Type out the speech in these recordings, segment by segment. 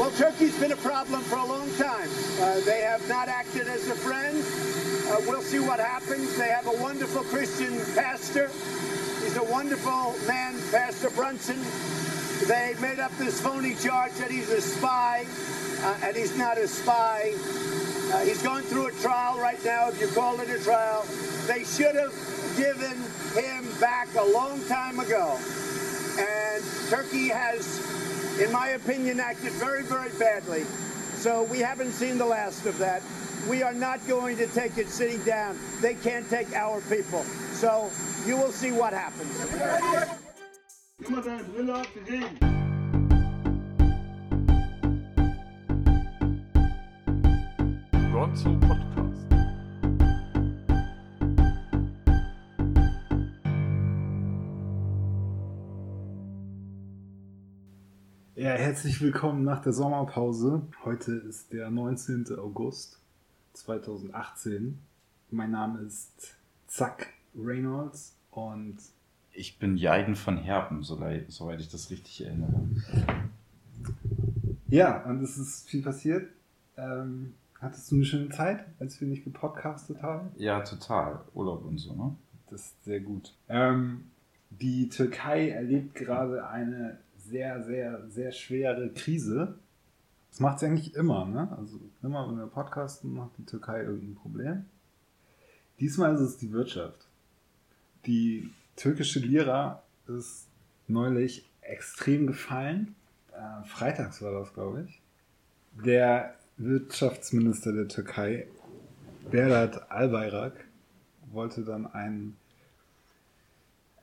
Well, Turkey's been a problem for a long time. Uh, they have not acted as a friend. Uh, we'll see what happens. They have a wonderful Christian pastor. He's a wonderful man, Pastor Brunson. They made up this phony charge that he's a spy, uh, and he's not a spy. Uh, he's going through a trial right now, if you call it a trial. They should have given him back a long time ago. And Turkey has, in my opinion, acted very, very badly. So we haven't seen the last of that. We are not going to take it sitting down. They can't take our people. So you will see what happens. Ja, herzlich willkommen nach der Sommerpause. Heute ist der 19. August 2018. Mein Name ist Zack Reynolds und Ich bin Jaiden von Herpen, soweit ich das richtig erinnere. ja, und es ist viel passiert. Ähm, hattest du eine schöne Zeit, als wir nicht gepodcastet haben? Ja, total. Urlaub und so, ne? Das ist sehr gut. Ähm, die Türkei erlebt gerade eine sehr, sehr, sehr schwere Krise. Das macht sie eigentlich immer, ne? Also immer, wenn wir podcasten, hat die Türkei irgendein Problem. Diesmal ist es die Wirtschaft. Die türkische Lira ist neulich extrem gefallen. Äh, freitags war das, glaube ich. Der Wirtschaftsminister der Türkei, Berat Albayrak, wollte dann ein,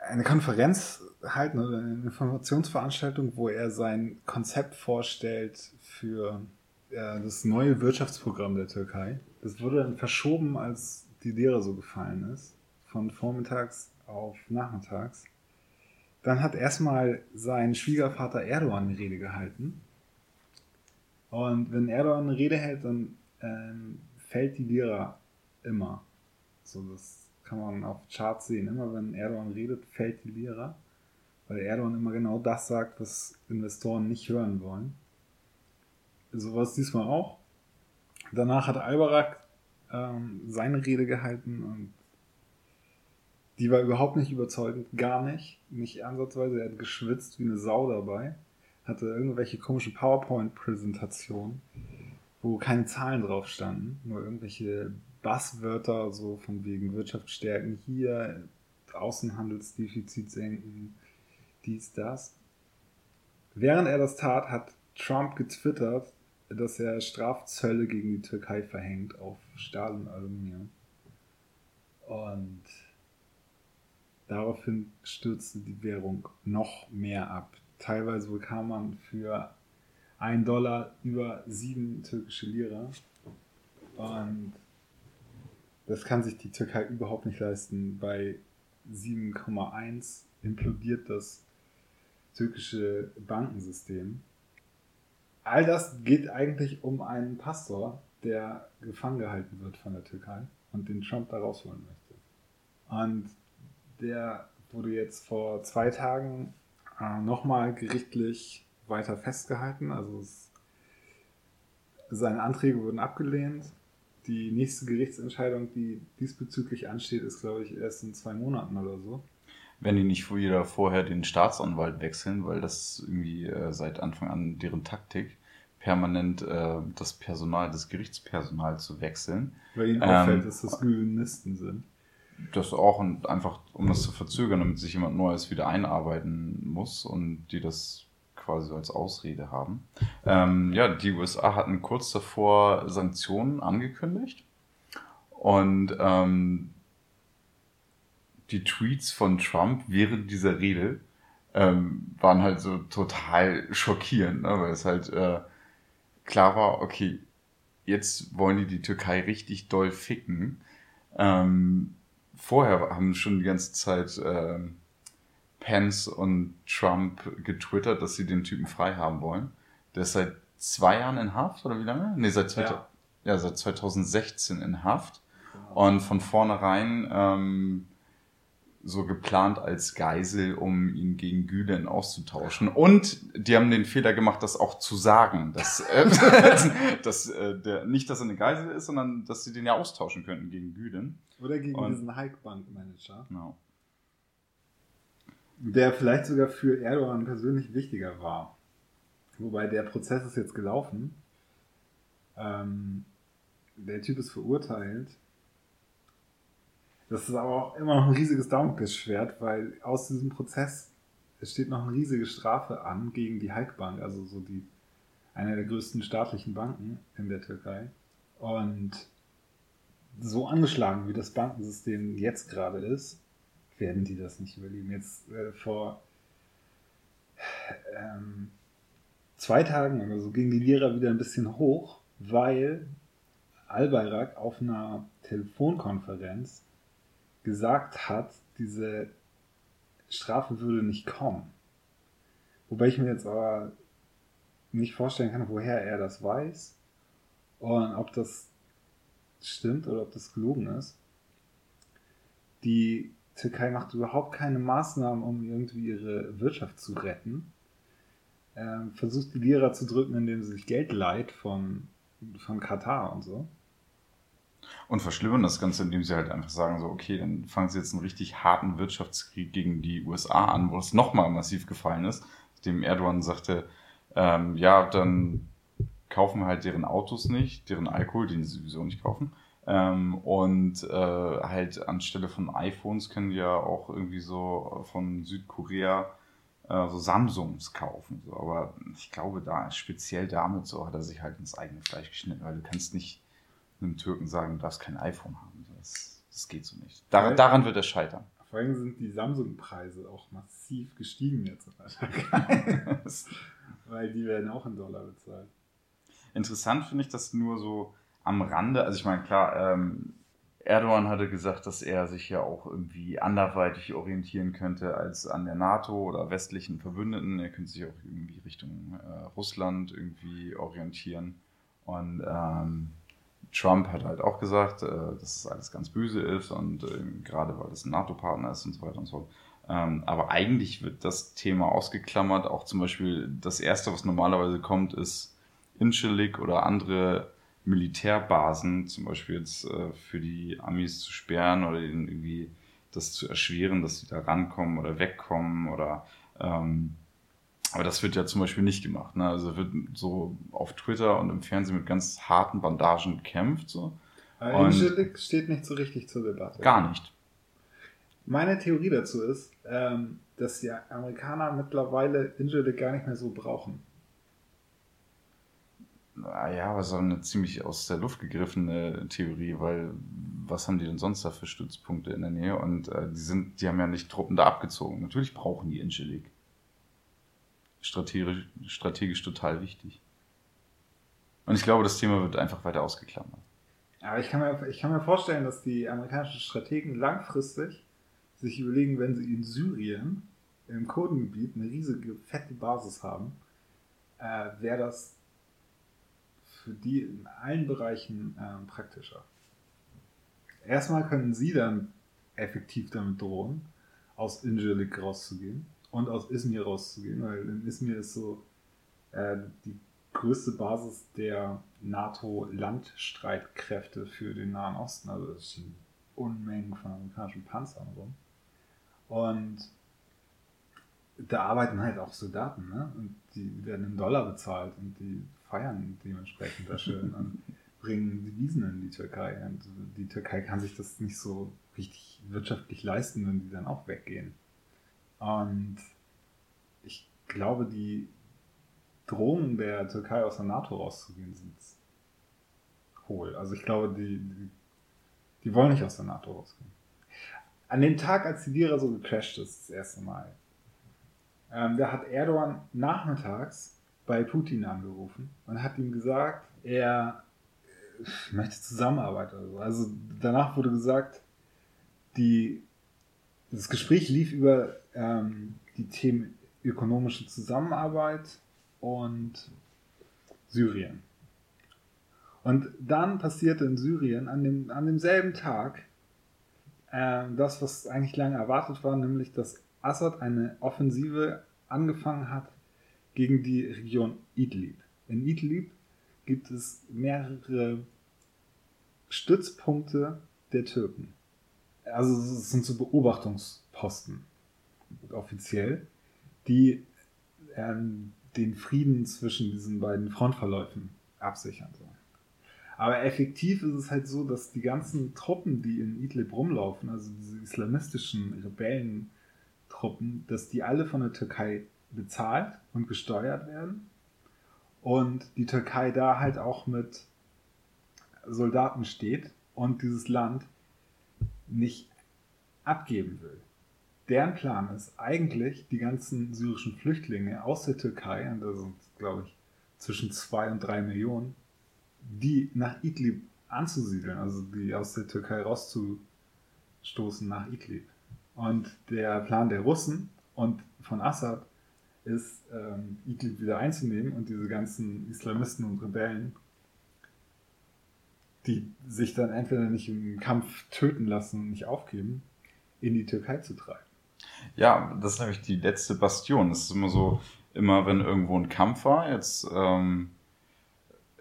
eine Konferenz halten oder eine Informationsveranstaltung, wo er sein Konzept vorstellt für äh, das neue Wirtschaftsprogramm der Türkei. Das wurde dann verschoben, als die Lehre so gefallen ist, von vormittags auf nachmittags. Dann hat erstmal sein Schwiegervater Erdogan eine Rede gehalten. Und wenn Erdogan eine Rede hält, dann ähm, fällt die Lira immer. So, das kann man auf Charts sehen. Immer wenn Erdogan redet, fällt die Lira. Weil Erdogan immer genau das sagt, was Investoren nicht hören wollen. So war es diesmal auch. Danach hat Albarak ähm, seine Rede gehalten und die war überhaupt nicht überzeugend, gar nicht, nicht ansatzweise. Er hat geschwitzt wie eine Sau dabei, hatte irgendwelche komischen PowerPoint-Präsentationen, wo keine Zahlen drauf standen, nur irgendwelche Basswörter so von wegen Wirtschaft stärken hier, Außenhandelsdefizit senken, dies, das. Während er das tat, hat Trump getwittert, dass er Strafzölle gegen die Türkei verhängt auf Stahl und Aluminium. Und daraufhin stürzte die Währung noch mehr ab. Teilweise bekam man für einen Dollar über sieben türkische Lira. Und das kann sich die Türkei überhaupt nicht leisten. Bei 7,1 implodiert das türkische Bankensystem. All das geht eigentlich um einen Pastor, der gefangen gehalten wird von der Türkei und den Trump da rausholen möchte. Und der wurde jetzt vor zwei Tagen äh, nochmal gerichtlich weiter festgehalten. Also es, seine Anträge wurden abgelehnt. Die nächste Gerichtsentscheidung, die diesbezüglich ansteht, ist, glaube ich, erst in zwei Monaten oder so. Wenn die nicht wieder vorher den Staatsanwalt wechseln, weil das irgendwie äh, seit Anfang an deren Taktik permanent äh, das Personal, das Gerichtspersonal zu wechseln. Weil ihnen Ähm, auffällt, dass das Guionisten sind. Das auch und einfach, um das zu verzögern, damit sich jemand Neues wieder einarbeiten muss und die das quasi so als Ausrede haben. Ähm, ja, die USA hatten kurz davor Sanktionen angekündigt und ähm, die Tweets von Trump während dieser Rede ähm, waren halt so total schockierend, ne? weil es halt äh, klar war, okay, jetzt wollen die die Türkei richtig doll ficken. Ähm, vorher haben schon die ganze Zeit ähm, Pence und Trump getwittert, dass sie den Typen frei haben wollen. Der ist seit zwei Jahren in Haft oder wie lange? Nee, seit, Ja. ja. Ja, seit 2016 in Haft. Und von vornherein ähm, so geplant als Geisel, um ihn gegen Gülen auszutauschen. Und die haben den Fehler gemacht, das auch zu sagen, dass, äh, dass äh, der, nicht, dass er eine Geisel ist, sondern dass sie den ja austauschen könnten gegen Gülen. Oder gegen Und- diesen Hike-Bank-Manager, Genau. Der vielleicht sogar für Erdogan persönlich wichtiger war. Wobei der Prozess ist jetzt gelaufen. Ähm, der Typ ist verurteilt. Das ist aber auch immer noch ein riesiges Damoklesschwert, weil aus diesem Prozess es steht noch eine riesige Strafe an gegen die Halkbank, also so die eine der größten staatlichen Banken in der Türkei. Und so angeschlagen wie das Bankensystem jetzt gerade ist, werden die das nicht überleben. Jetzt äh, vor ähm, zwei Tagen oder so ging die Lira wieder ein bisschen hoch, weil Al-Bayrak auf einer Telefonkonferenz gesagt hat, diese Strafe würde nicht kommen. Wobei ich mir jetzt aber nicht vorstellen kann, woher er das weiß und ob das stimmt oder ob das gelogen ist. Die Türkei macht überhaupt keine Maßnahmen, um irgendwie ihre Wirtschaft zu retten. Ähm, versucht die Lira zu drücken, indem sie sich Geld leiht von, von Katar und so. Und verschlimmern das Ganze, indem sie halt einfach sagen, so, okay, dann fangen sie jetzt einen richtig harten Wirtschaftskrieg gegen die USA an, wo es nochmal massiv gefallen ist, dem Erdogan sagte, ähm, ja, dann kaufen halt deren Autos nicht, deren Alkohol, den sie sowieso nicht kaufen. Ähm, und äh, halt anstelle von iPhones können ja auch irgendwie so von Südkorea äh, so Samsungs kaufen. So. Aber ich glaube, da speziell damit so hat er sich halt ins eigene Fleisch geschnitten, weil du kannst nicht einem Türken sagen, du darfst kein iPhone haben. Das, das geht so nicht. Dar daran wird er scheitern. Vor allem sind die Samsung-Preise auch massiv gestiegen jetzt weil die werden auch in Dollar bezahlt. Interessant finde ich das nur so am Rande. Also ich meine, klar, ähm, Erdogan hatte gesagt, dass er sich ja auch irgendwie anderweitig orientieren könnte als an der NATO oder westlichen Verbündeten. Er könnte sich auch irgendwie Richtung äh, Russland irgendwie orientieren. Und ähm, Trump hat halt auch gesagt, äh, dass es alles ganz böse ist und äh, gerade weil es ein NATO-Partner ist und so weiter und so fort. Ähm, aber eigentlich wird das Thema ausgeklammert. Auch zum Beispiel das erste, was normalerweise kommt, ist Incirlik oder andere Militärbasen, zum Beispiel jetzt äh, für die Amis zu sperren oder ihnen irgendwie das zu erschweren, dass sie da rankommen oder wegkommen oder ähm, aber das wird ja zum Beispiel nicht gemacht. Ne? Also wird so auf Twitter und im Fernsehen mit ganz harten Bandagen gekämpft. So. Und- Incirlik steht nicht so richtig zur Debatte. Gar nicht. Meine Theorie dazu ist, ähm, dass die Amerikaner mittlerweile Incirlik gar nicht mehr so brauchen. Naja, aber so eine ziemlich aus der Luft gegriffene Theorie, weil was haben die denn sonst da für Stützpunkte in der Nähe? Und äh, die sind, die haben ja nicht Truppen da abgezogen. Natürlich brauchen die Incirlik. Strategisch, strategisch total wichtig. Und ich glaube, das Thema wird einfach weiter ausgeklammert. Aber ich kann, mir, ich kann mir vorstellen, dass die amerikanischen Strategen langfristig sich überlegen, wenn sie in Syrien, im Kurdengebiet, eine riesige, fette Basis haben, äh, wäre das für die in allen Bereichen ähm, praktischer. Erstmal können sie dann effektiv damit drohen, aus Incirlik rauszugehen und aus Izmir rauszugehen, weil in Izmir ist so äh, die größte Basis der NATO-Landstreitkräfte für den Nahen Osten. Also es stehen Unmengen von amerikanischen Panzern rum. Und da arbeiten halt auch Soldaten, ne? Und die werden in Dollar bezahlt und die feiern dementsprechend da schön und bringen Devisen in die Türkei. Und die Türkei kann sich das nicht so richtig wirtschaftlich leisten, wenn die dann auch weggehen. Und ich glaube, die Drohungen der Türkei aus der NATO rauszugehen sind hohl. Also ich glaube, die, die, die wollen nicht aus der NATO rausgehen. An dem Tag, als die Lira so gecrasht ist, das erste Mal, ähm, da hat Erdogan nachmittags bei Putin angerufen und hat ihm gesagt, er äh, möchte Zusammenarbeit oder so. Also danach wurde gesagt, die, das Gespräch lief über ähm, die Themen ökonomische Zusammenarbeit und Syrien. Und dann passierte in Syrien an, dem, an demselben Tag ähm, das, was eigentlich lange erwartet war, nämlich dass Assad eine Offensive angefangen hat gegen die Region Idlib. In Idlib gibt es mehrere Stützpunkte der Türken. Also es sind so Beobachtungsposten offiziell, die ähm, den Frieden zwischen diesen beiden Frontverläufen absichern sollen. Aber effektiv ist es halt so, dass die ganzen Truppen, die in Idlib rumlaufen, also diese islamistischen Rebellentruppen, dass die alle von der Türkei bezahlt und gesteuert werden. Und die Türkei da halt auch mit Soldaten steht und dieses Land nicht abgeben will. Deren Plan ist eigentlich, die ganzen syrischen Flüchtlinge aus der Türkei, und da sind, glaube ich, zwischen zwei und drei Millionen, die nach Idlib anzusiedeln, also die aus der Türkei rauszustoßen nach Idlib. Und der Plan der Russen und von Assad ist, ähm, Idlib wieder einzunehmen und diese ganzen Islamisten und Rebellen, die sich dann entweder nicht im Kampf töten lassen und nicht aufgeben, in die Türkei zu treiben. Ja, das ist nämlich die letzte Bastion. Das ist immer so, immer wenn irgendwo ein Kampf war, jetzt ähm,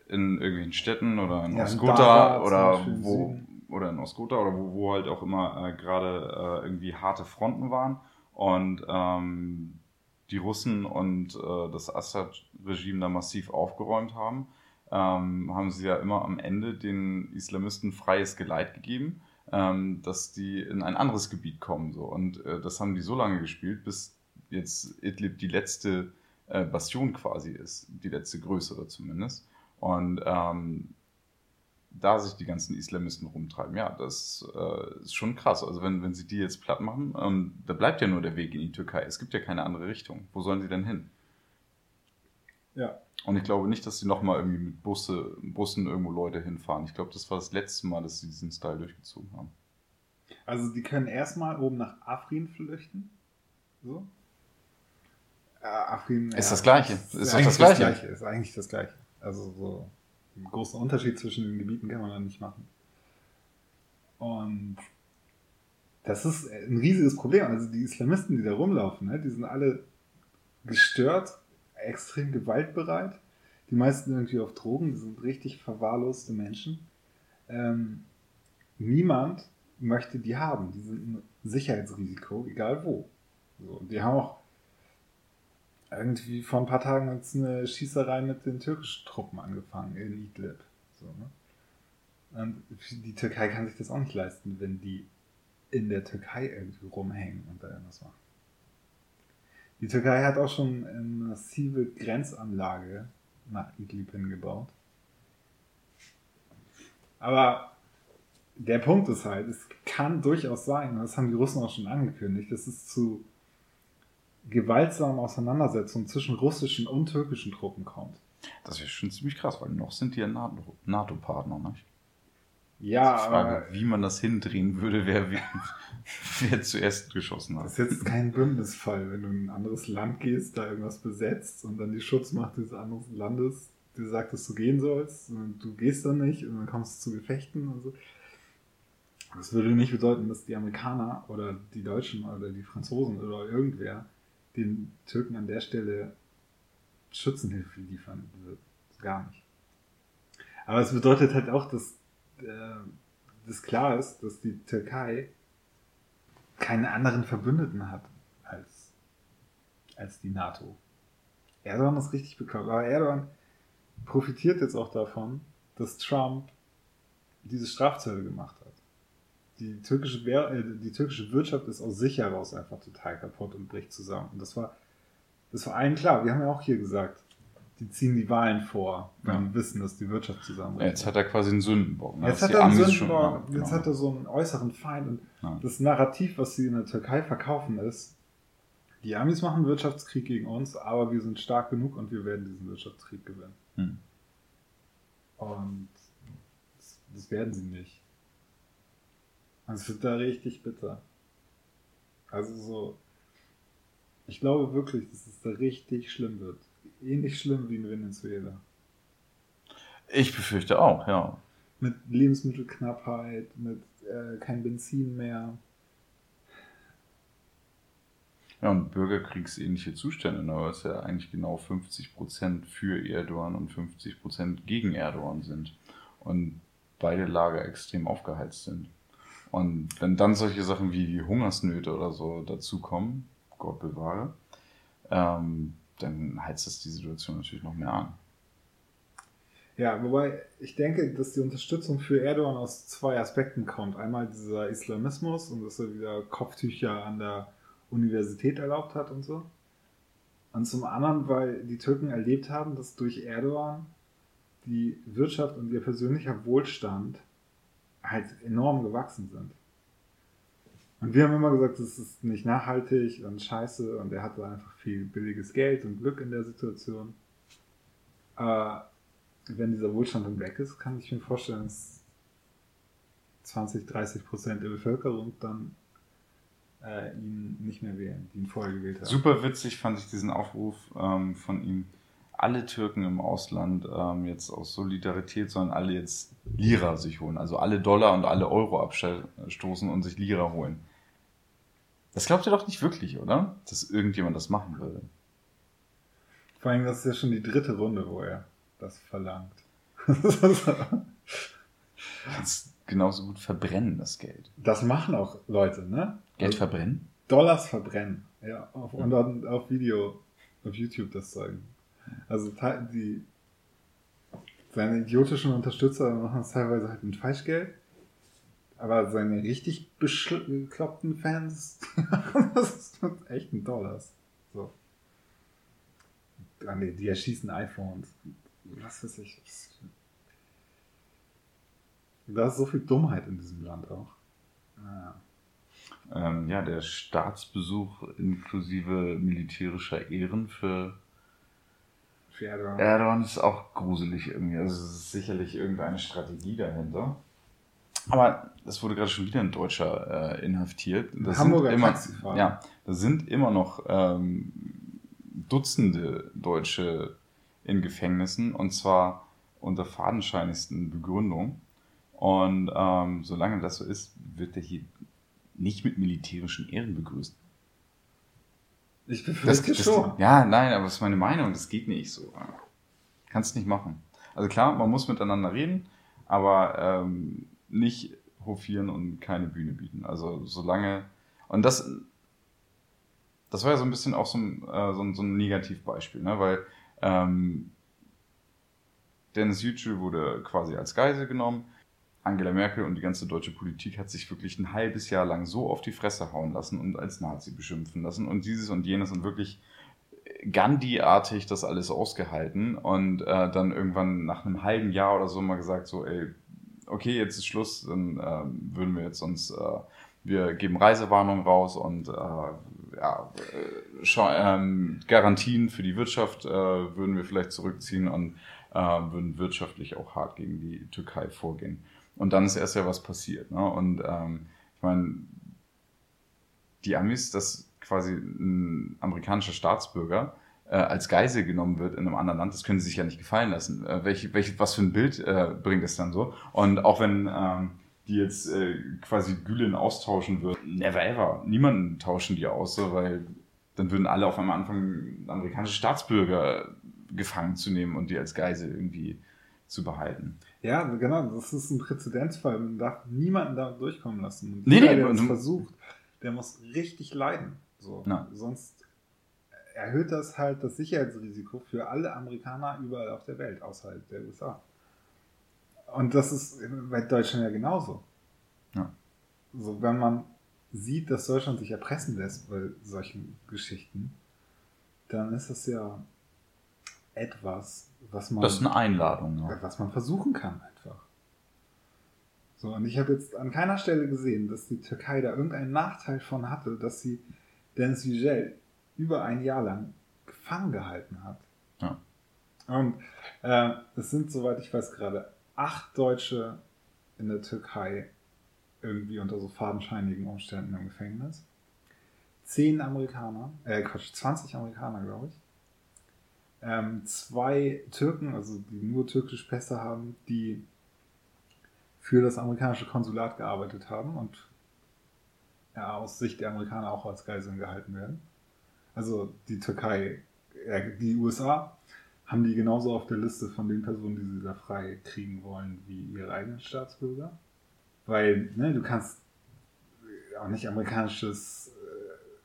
in irgendwelchen Städten oder in Ja, Osgota oder wo oder in Osgota oder wo, wo halt auch immer äh, gerade äh, irgendwie harte Fronten waren und ähm, die Russen und äh, das Assad-Regime da massiv aufgeräumt haben, ähm, haben sie ja immer am Ende den Islamisten freies Geleit gegeben, ähm, dass die in ein anderes Gebiet kommen. So. Und äh, das haben die so lange gespielt, bis jetzt Idlib die letzte äh, Bastion quasi ist, die letzte größere zumindest. Und ähm, da sich die ganzen Islamisten rumtreiben, ja, das äh, ist schon krass. Also wenn, wenn sie die jetzt platt machen, ähm, da bleibt ja nur der Weg in die Türkei. Es gibt ja keine andere Richtung. Wo sollen sie denn hin? Ja. Und ich glaube nicht, dass sie nochmal irgendwie mit Busse, Bussen irgendwo Leute hinfahren. Ich glaube, das war das letzte Mal, dass sie diesen Style durchgezogen haben. Also die können erstmal oben nach Afrin flüchten. So. Äh, Afrin, Ist das Gleiche. Ist, Ist doch eigentlich das Gleiche. Ist eigentlich das Gleiche. Also so einen großen Unterschied zwischen den Gebieten kann man da nicht machen. Und das ist ein riesiges Problem. Also die Islamisten, die da rumlaufen, ne, die sind alle gestört, extrem gewaltbereit. Die meisten irgendwie auf Drogen, die sind richtig verwahrloste Menschen. Ähm, niemand möchte die haben. Die sind ein Sicherheitsrisiko, egal wo. So, die haben auch irgendwie vor ein paar Tagen jetzt eine Schießerei mit den türkischen Truppen angefangen in Idlib. So, ne? Und die Türkei kann sich das auch nicht leisten, wenn die in der Türkei irgendwie rumhängen und da irgendwas machen. Die Türkei hat auch schon eine massive Grenzanlage nach Idlib hingebaut. Aber der Punkt ist halt, es kann durchaus sein, und das haben die Russen auch schon angekündigt, dass es zu gewaltsamen Auseinandersetzungen zwischen russischen und türkischen Truppen kommt. Das wäre schon ziemlich krass, weil noch sind die ja NATO- NATO-Partner, nicht? Ja, Die Frage, wie man das hindrehen würde, wer, wer, zuerst geschossen das hat. ist jetzt kein Bündnisfall, wenn du in ein anderes Land gehst, da irgendwas besetzt und dann die Schutzmacht des anderen Landes dir sagt, dass du gehen sollst und du gehst dann nicht und dann kommst du zu Gefechten und so. Das würde nicht bedeuten, dass die Amerikaner oder die Deutschen oder die Franzosen oder irgendwer den Türken an der Stelle Schützenhilfe liefern wird. Gar nicht. Aber es bedeutet halt auch, dass äh, das klar ist, dass die Türkei keine anderen Verbündeten hat als, als die NATO. Erdogan ist richtig bekloppt, aber Erdogan profitiert jetzt auch davon, dass Trump diese Strafzölle gemacht hat. Die türkische, Wer- äh, die türkische Wirtschaft ist aus sich heraus einfach total kaputt und bricht zusammen. Und das war, das war allen klar. Wir haben ja auch hier gesagt, die ziehen die Wahlen vor, wenn Ja. die wissen, dass die Wirtschaft zusammenbricht. Ja, jetzt hat er quasi einen Sündenbock. ne? Jetzt hat er einen Sündenbock, jetzt genau. hat er so einen äußeren Feind und Ja. das Narrativ, was sie in der Türkei verkaufen, ist, die Amis machen Wirtschaftskrieg gegen uns, aber wir sind stark genug und wir werden diesen Wirtschaftskrieg gewinnen. Hm. Und das, das werden sie nicht. Also es wird da richtig bitter. Also so, ich glaube wirklich, dass es da richtig schlimm wird. Ähnlich schlimm wie in Venezuela. Ich befürchte auch, ja. mit Lebensmittelknappheit, mit äh, kein Benzin mehr. Ja, und bürgerkriegsähnliche Zustände, ne, weil es ja eigentlich genau 50% für Erdogan und 50% gegen Erdogan sind. Und beide Lager extrem aufgeheizt sind. Und wenn dann solche Sachen wie Hungersnöte oder so dazukommen, Gott bewahre, ähm, dann heizt das die Situation natürlich noch mehr an. Ja, wobei ich denke, dass die Unterstützung für Erdogan aus zwei Aspekten kommt. Einmal dieser Islamismus und dass er wieder Kopftücher an der Universität erlaubt hat und so. Und zum anderen, weil die Türken erlebt haben, dass durch Erdogan die Wirtschaft und ihr persönlicher Wohlstand halt enorm gewachsen sind. Und wir haben immer gesagt, das ist nicht nachhaltig und scheiße und er hatte einfach viel billiges Geld und Glück in der Situation. Aber wenn dieser Wohlstand dann weg ist, kann ich mir vorstellen, dass 20, 30 Prozent der Bevölkerung dann äh, ihn nicht mehr wählen, die ihn vorher gewählt haben. Super witzig fand ich diesen Aufruf ähm, von ihm. Alle Türken im Ausland ähm, jetzt aus Solidarität sollen alle jetzt Lira sich holen. Also alle Dollar und alle Euro abstoßen und sich Lira holen. Das glaubt ihr doch nicht wirklich, oder? Dass irgendjemand das machen würde. Vor allem, das ist ja schon die dritte Runde, wo er das verlangt. Kannst genauso gut verbrennen, das Geld. das machen auch Leute, ne? Geld Also verbrennen? Dollars verbrennen. Ja, auf, und dann auf Video, auf YouTube das zeigen. Also die seine idiotischen Unterstützer machen es teilweise halt mit Falschgeld. Aber seine richtig bekloppten Fans, das ist mit echten Dollars. So. Ah, nee, die erschießen iPhones. Was weiß ich. Da ist so viel Dummheit in diesem Land auch. Naja. Ähm, ja, der Staatsbesuch inklusive militärischer Ehren für Für Erdogan. Erdogan ist auch gruselig irgendwie. Also es ist sicherlich irgendeine Strategie dahinter. Aber es wurde gerade schon wieder ein Deutscher äh, inhaftiert. Das Hamburger sind immer, Taxifahrer. Ja, da sind immer noch ähm, Dutzende Deutsche in Gefängnissen und zwar unter fadenscheinigsten Begründungen. Und ähm, solange das so ist, wird er hier nicht mit militärischen Ehren begrüßt. Ich Das, befürchte das, schon. ja, nein, aber das ist meine Meinung, das geht nicht so. Kannst nicht machen. Also klar, man muss miteinander reden, aber ähm, nicht hofieren und keine Bühne bieten. Also solange. Und das, das war ja so ein bisschen auch so ein, äh, so ein, so ein Negativbeispiel, ne? weil ähm, Dennis Yücel wurde quasi als Geisel genommen. Angela Merkel und die ganze deutsche Politik hat sich wirklich ein halbes Jahr lang so auf die Fresse hauen lassen und als Nazi beschimpfen lassen und dieses und jenes und wirklich Gandhi-artig das alles ausgehalten und äh, dann irgendwann nach einem halben Jahr oder so mal gesagt, so, ey, okay, jetzt ist Schluss, dann ähm, würden wir jetzt uns, äh, wir geben Reisewarnung raus und äh, ja, äh, ähm, Garantien für die Wirtschaft äh, würden wir vielleicht zurückziehen und äh, würden wirtschaftlich auch hart gegen die Türkei vorgehen. Und dann ist erst ja was passiert. Ne? Und ähm, ich meine, die Amis, dass quasi ein amerikanischer Staatsbürger äh, als Geisel genommen wird in einem anderen Land, das können sie sich ja nicht gefallen lassen. Äh, welche, welche, was für ein Bild äh, bringt es dann so? Und auch wenn ähm, die jetzt äh, quasi Gülen austauschen würden, never ever. Niemanden tauschen die aus, so, weil dann würden alle auf einmal anfangen, amerikanische Staatsbürger gefangen zu nehmen und die als Geisel irgendwie zu behalten. Ja, genau, das ist ein Präzedenzfall. Man darf niemanden da durchkommen lassen. Und Nee, jeder, nee, der das versucht, der muss richtig leiden. So. Ja. Sonst erhöht das halt das Sicherheitsrisiko für alle Amerikaner überall auf der Welt, außerhalb der USA. Und das ist bei Deutschland ja genauso. Ja. So, wenn man sieht, dass Deutschland sich erpressen lässt bei solchen Geschichten, dann ist das ja etwas, was man Das ist eine Einladung. Ja. was man versuchen kann einfach. So, und ich habe jetzt an keiner Stelle gesehen, dass die Türkei da irgendeinen Nachteil von hatte, dass sie Dennis Yücel über ein Jahr lang gefangen gehalten hat. Ja. Und äh, es sind, soweit ich weiß, gerade acht Deutsche in der Türkei irgendwie unter so fadenscheinigen Umständen im Gefängnis. Zehn Amerikaner, äh Quatsch, 20 Amerikaner, glaube ich. Ähm, zwei Türken, also die nur türkische Pässe haben, die für das amerikanische Konsulat gearbeitet haben und ja, aus Sicht der Amerikaner auch als Geiseln gehalten werden. Also die Türkei, äh, die USA haben die genauso auf der Liste von den Personen, die sie da frei kriegen wollen, wie ihre eigenen Staatsbürger. Weil, ne, du kannst auch nicht amerikanisches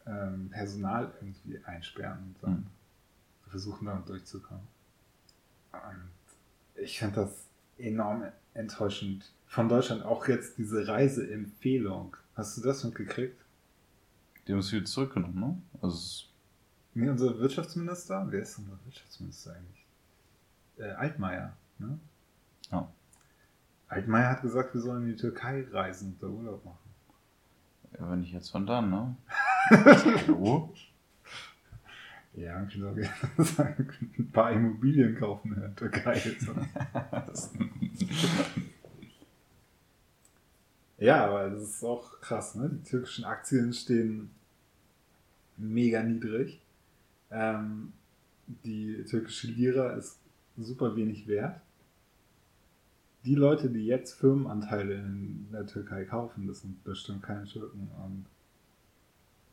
äh, ähm, Personal irgendwie einsperren und dann Mhm. Versuchen damit durchzukommen. Und ich finde das enorm enttäuschend. Von Deutschland auch jetzt diese Reiseempfehlung. Hast du das mitgekriegt? Die haben es wieder zurückgenommen, ne? Also, Nee, unser Wirtschaftsminister, wer ist unser Wirtschaftsminister eigentlich? Äh, Altmaier, ne? ja. Altmaier hat gesagt, wir sollen in die Türkei reisen und da Urlaub machen. ja, wenn nicht jetzt, von dann, ne? Hallo? Ja, ich gerne ein paar Immobilien kaufen in der Türkei. Ja, aber das ist auch krass, ne? Die türkischen Aktien stehen mega niedrig. Ähm, die türkische Lira ist super wenig wert. Die Leute, die jetzt Firmenanteile in der Türkei kaufen, das sind bestimmt keine Türken. Und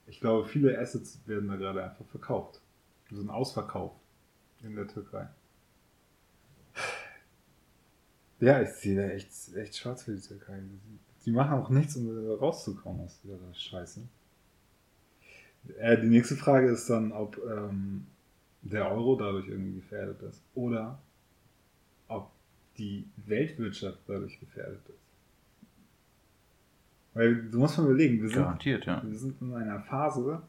ich glaube, viele Assets werden da gerade einfach verkauft. So ein Ausverkauf in der Türkei. Ja, ich sehe da echt, echt schwarz für die Türkei. Die machen auch nichts, um rauszukommen aus dieser Scheiße. Äh, die nächste Frage ist dann, ob ähm, der Euro dadurch irgendwie gefährdet ist. Oder ob die Weltwirtschaft dadurch gefährdet ist. Weil du musst mal überlegen, wir sind, Garantiert, ja. wir sind in einer Phase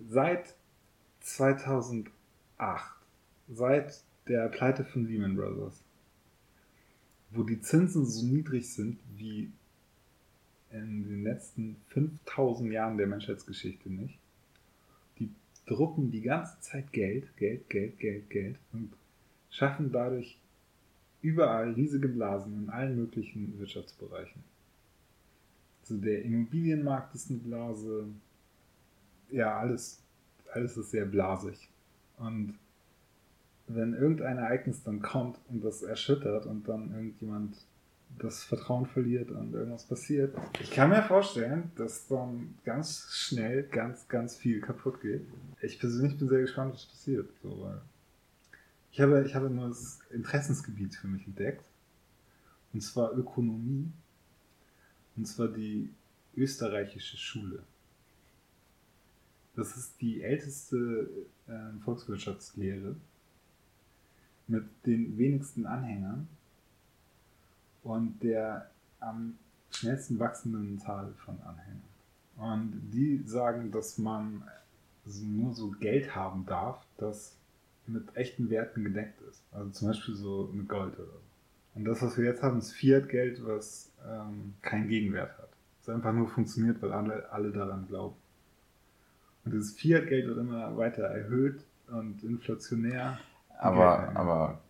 seit 2008, seit der Pleite von Lehman Brothers, wo die Zinsen so niedrig sind wie in den letzten 5000 Jahren der Menschheitsgeschichte nicht. Die drucken die ganze Zeit Geld, Geld, Geld, Geld, Geld und schaffen dadurch überall riesige Blasen in allen möglichen Wirtschaftsbereichen. Also der Immobilienmarkt ist eine Blase. Ja, alles, alles ist sehr blasig. Und wenn irgendein Ereignis dann kommt und das erschüttert und dann irgendjemand das Vertrauen verliert und irgendwas passiert, ich kann mir vorstellen, dass dann ganz schnell ganz, ganz viel kaputt geht. Ich persönlich bin sehr gespannt, was passiert. So, weil ich habe, ich habe nur das Interessensgebiet für mich entdeckt. Und zwar Ökonomie. Und zwar die österreichische Schule. Das ist die älteste äh, Volkswirtschaftslehre mit den wenigsten Anhängern und der am schnellsten wachsenden Zahl von Anhängern. Und die sagen, dass man nur so Geld haben darf, das mit echten Werten gedeckt ist. Also zum Beispiel so mit Gold oder so. Und das, was wir jetzt haben, ist Fiat-Geld, was ähm, keinen Gegenwert hat. Es einfach nur funktioniert, weil alle, alle daran glauben. Und dieses Fiat-Geld wird immer weiter erhöht und inflationär. Aber, Okay. aber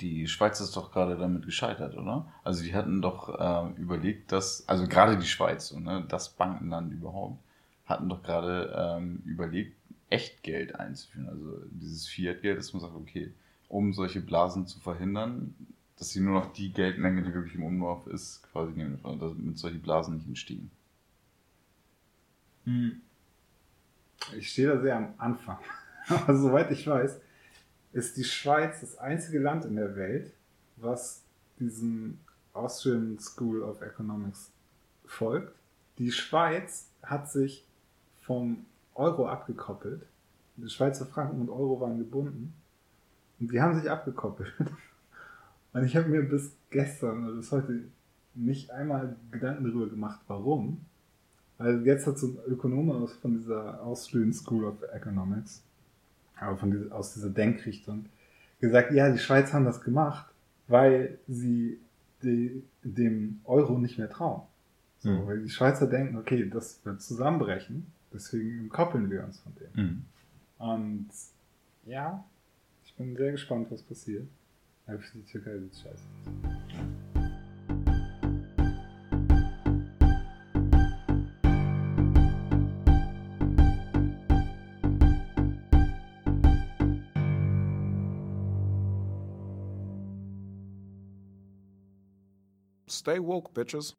die Schweiz ist doch gerade damit gescheitert, oder? Also die hatten doch ähm, überlegt, dass, also gerade die Schweiz, so, ne, das Bankenland überhaupt, hatten doch gerade ähm, überlegt, Echtgeld einzuführen. Also dieses Fiat-Geld, dass man sagt, okay, um solche Blasen zu verhindern, dass sie nur noch die Geldmenge, die wirklich im Umlauf ist, quasi nehmen, damit solche Blasen nicht entstehen. Ich stehe da sehr am Anfang. Aber soweit ich weiß, ist die Schweiz das einzige Land in der Welt, was diesem Austrian School of Economics folgt. Die Schweiz hat sich vom Euro abgekoppelt. Die Schweizer Franken und Euro waren gebunden. Und die haben sich abgekoppelt. Und ich habe mir bis gestern oder bis heute nicht einmal Gedanken darüber gemacht, warum. Weil jetzt hat so ein Ökonom aus, von dieser Austrian School of Economics, aber von dieser, aus dieser Denkrichtung, gesagt, ja, die Schweiz haben das gemacht, weil sie die, dem Euro nicht mehr trauen. So, Mhm. Weil die Schweizer denken, okay, das wird zusammenbrechen, deswegen koppeln wir uns von dem. Und ja, ich bin sehr gespannt, was passiert. Aber für die Türkei sieht es scheiße Stay woke, bitches.